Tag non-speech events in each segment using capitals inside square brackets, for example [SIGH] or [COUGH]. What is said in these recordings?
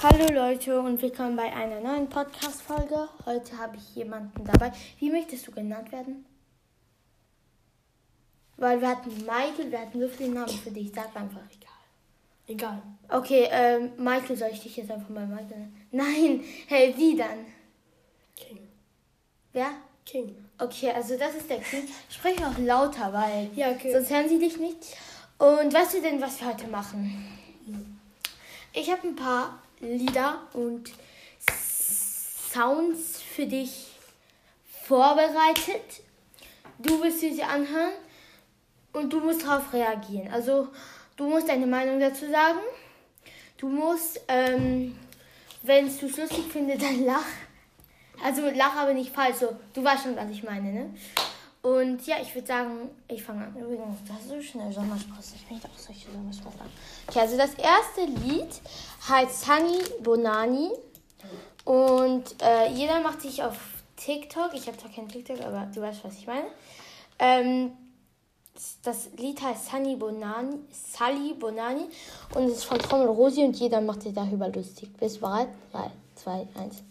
Hallo Leute und willkommen bei einer neuen Podcast-Folge. Heute habe ich jemanden dabei. Wie möchtest du genannt werden? Weil wir hatten Michael, wir hatten so viele Namen für dich. Sag einfach egal. Egal. Okay, ähm, Michael, soll ich dich jetzt einfach mal Michael nennen? Nein, [LAUGHS] hey, wie dann? King. Wer? King. Okay, also das ist der King. Spreche auch lauter, weil Ja, okay. sonst hören sie dich nicht. Und weißt du denn, was wir heute machen? Ich habe ein paar Lieder und Sounds für dich vorbereitet. Du wirst sie anhören und du musst darauf reagieren. Also du musst deine Meinung dazu sagen. Du musst, ähm, wenn du es lustig findest, dann lach. Also lach aber nicht falsch. So, du weißt schon, was ich meine, ne? Und ja, ich würde sagen, ich fange an. Übrigens, das ist so schnell Sommersprosse. Ich möchte auch solche Sommersprossen haben. Okay, also das erste Lied heißt Sunny Bonani. Und äh, jeder macht sich auf TikTok. Ich habe zwar kein TikTok, aber du weißt, was ich meine. Ähm, das Lied heißt Sunny Bonani, Sally Bonani und es ist von Trommel Rosi und jeder macht sich darüber lustig. Du bereit? 3, 2, 1.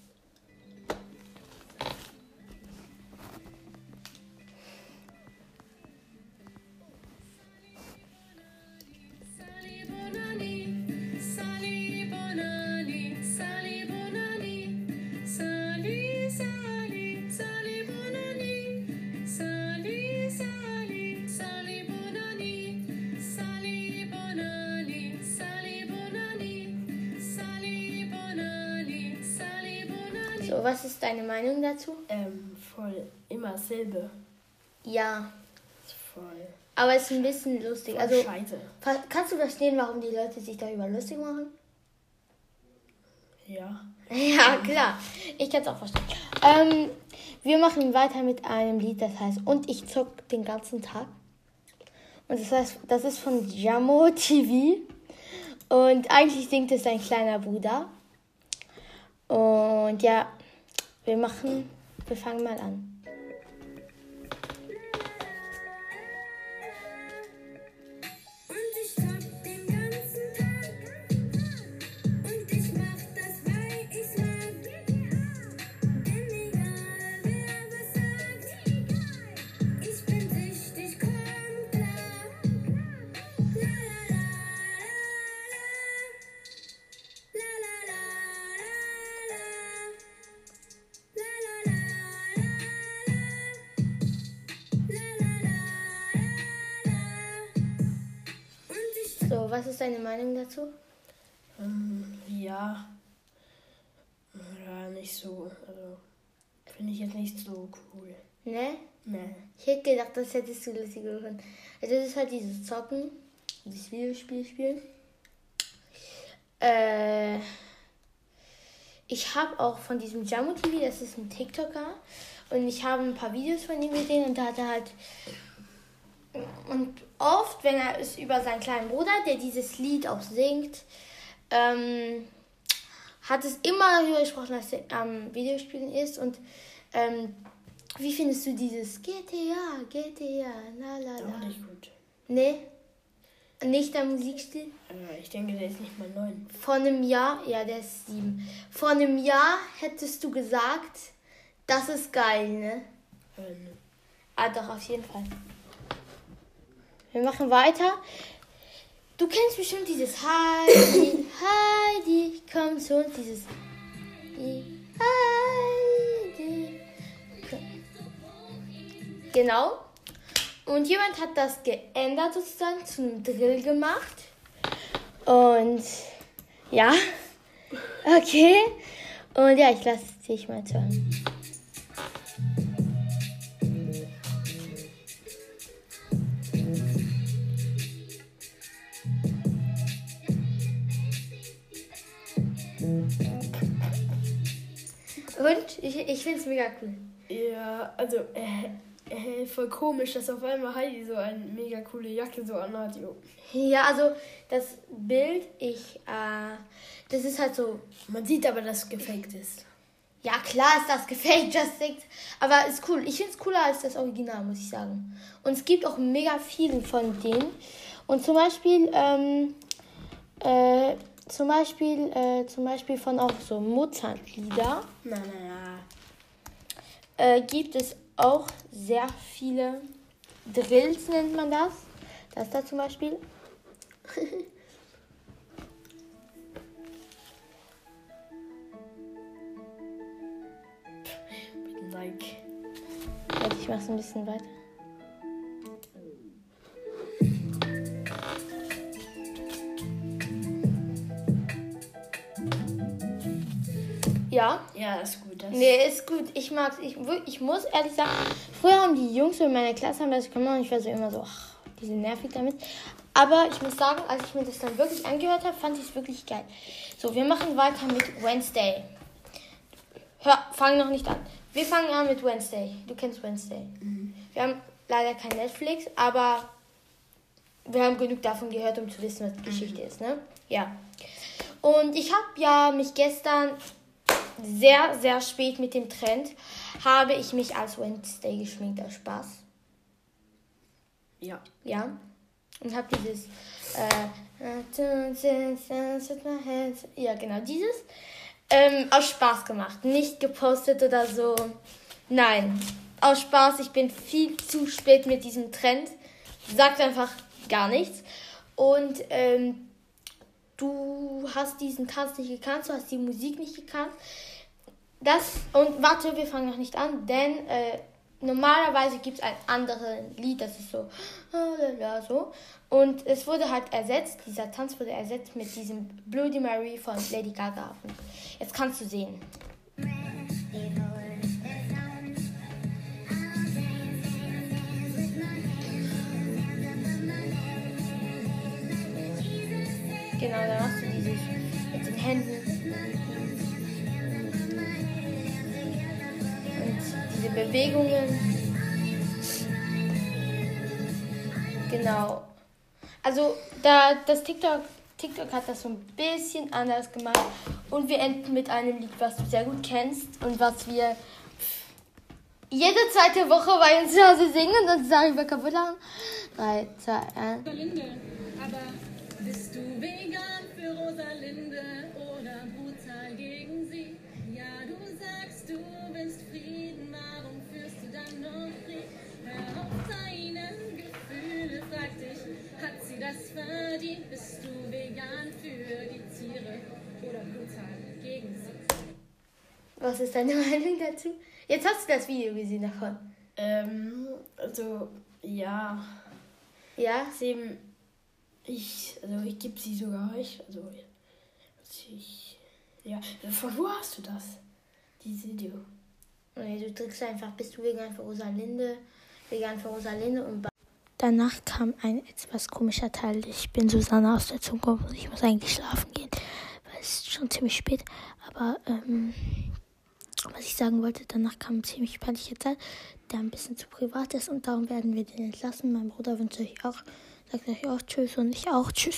was ist deine Meinung dazu? Ähm, voll immer dasselbe. Ja, voll. aber es ist ein bisschen lustig. voll Also, Scheiße. kannst du verstehen, warum die Leute sich darüber lustig machen? Ja. [LAUGHS] Ja, klar. Ich kann es auch verstehen. Ähm, wir machen weiter mit einem Lied, das heißt Und ich zock den ganzen Tag. Und das heißt, das ist von Jamo TV. Und eigentlich singt es sein kleiner Bruder. Und ja, wir machen, wir fangen mal an. So, was ist deine Meinung dazu? Ähm, ja. Ja, nicht so. Also, finde ich jetzt nicht so cool. Ne? Nee. Ich hätte gedacht, das hättest du lustig gefunden. Also das ist halt dieses Zocken, dieses Videospiel spielen. Äh, ich habe auch von diesem Jamu TV, das ist ein TikToker, und ich habe ein paar Videos von ihm gesehen und da hat er halt und oft, wenn er es über seinen kleinen Bruder, der dieses Lied auch singt, ähm, hat es immer darüber gesprochen, dass er am Videospielen ist und ähm, wie findest du dieses GTA, GTA, la la Auch la? nicht gut. Nee, nicht der Musikstil. Ich denke, der ist nicht mal neun. Vor einem Jahr, ja, der ist sieben. Vor einem Jahr hättest du gesagt, das ist geil, ne? Ähm, Ah, doch, auf jeden Fall. Wir machen weiter. Du kennst bestimmt dieses Heidi, Heidi, komm zu uns, dieses Heidi. Genau. Und jemand hat das geändert sozusagen, zu einem Drill gemacht. Und ja, okay. Und ja, ich lasse dich mal hören. Und ich, ich finde es mega cool. ja, also, äh, äh, voll komisch, dass auf einmal Heidi so eine mega coole Jacke so anhat. Jo. Ja, also das Bild, ich, äh, das ist halt so, Man sieht aber, dass es gefaked ist. ja klar ist das gefaked, Just Six, aber ist cool. Ich finde es cooler als das Original, muss ich sagen. Und es gibt auch mega viele von denen. Und zum Beispiel, ähm, äh, zum Beispiel, äh, zum Beispiel von auch so Mozart-Lieder Na, na, na. äh, gibt es auch sehr viele Drills, nennt man das. Das da zum Beispiel. [LAUGHS] Like. Warte, ich mach's ein bisschen weiter. Ja, Ja, ist gut. Das nee, ist gut. Ich mag's. Ich, ich muss ehrlich sagen, früher haben die Jungs in meiner Klasse haben das gemacht und ich war so immer so, ach, die sind nervig damit. Aber ich muss sagen, als ich mir das dann wirklich angehört habe, fand ich es wirklich geil. So, wir machen weiter mit Wednesday. Hör, fang noch nicht an. Wir fangen an mit Wednesday. Du kennst Wednesday. Wir haben leider kein Netflix, aber wir haben genug davon gehört, um zu wissen, was die Geschichte ist, ne? Ja. Und ich habe ja mich gestern sehr, sehr spät mit dem Trend, habe ich mich als Wednesday geschminkt aus Spaß. Ja. Ja. Und habe dieses. Äh, ja, genau, dieses. Ähm, aus Spaß gemacht. Nicht gepostet oder so. Nein. Aus Spaß. Ich bin viel zu spät mit diesem Trend. Sagt einfach gar nichts. Und ähm, du hast diesen Tanz nicht gekannt, du hast die Musik nicht gekannt. Das, und warte, wir fangen noch nicht an, denn äh, normalerweise gibt es ein anderes Lied, das ist so, lalala, so. Und es wurde halt ersetzt, dieser Tanz wurde ersetzt mit diesem Bloody Mary von Lady Gaga. Jetzt kannst du sehen. Genau, dann machst du dieses mit den Händen. Und diese Bewegungen. Genau. Also da das TikTok, TikTok hat das so ein bisschen anders gemacht. Und wir enden mit einem Lied, was du sehr gut kennst und was wir jede zweite Woche bei uns zu Hause singen und uns darüber kaputt lachen. 3, 2, 1. Bist du vegan für Rosalinde oder brutal gegen sie? Ja, du sagst, du willst Frieden, warum führst du dann noch Krieg? Hör auf deine Gefühle, frag dich, hat sie das verdient? Bist du vegan für die Tiere oder brutal gegen sie? Was ist deine [LAUGHS] Meinung dazu? Jetzt hast du das Video gesehen davon. Ähm, also, ja. Ja? Dem, ich, also ich gebe sie sogar euch. Also, ich, ja. Von wo hast du das? Dieses Video? Nee, du drückst einfach, bist du vegan für Rosalinde, vegan für Rosalinde und ba- Danach kam ein etwas komischer Teil. Ich bin Susanne aus der Zukunft und ich muss eigentlich schlafen gehen, weil es ist schon ziemlich spät. Aber ähm, was ich sagen wollte, danach kam ein ziemlich peinlicher Teil, der ein bisschen zu privat ist und darum werden wir den entlassen. Mein Bruder wünscht euch auch, sagt euch auch Tschüss und ich auch Tschüss.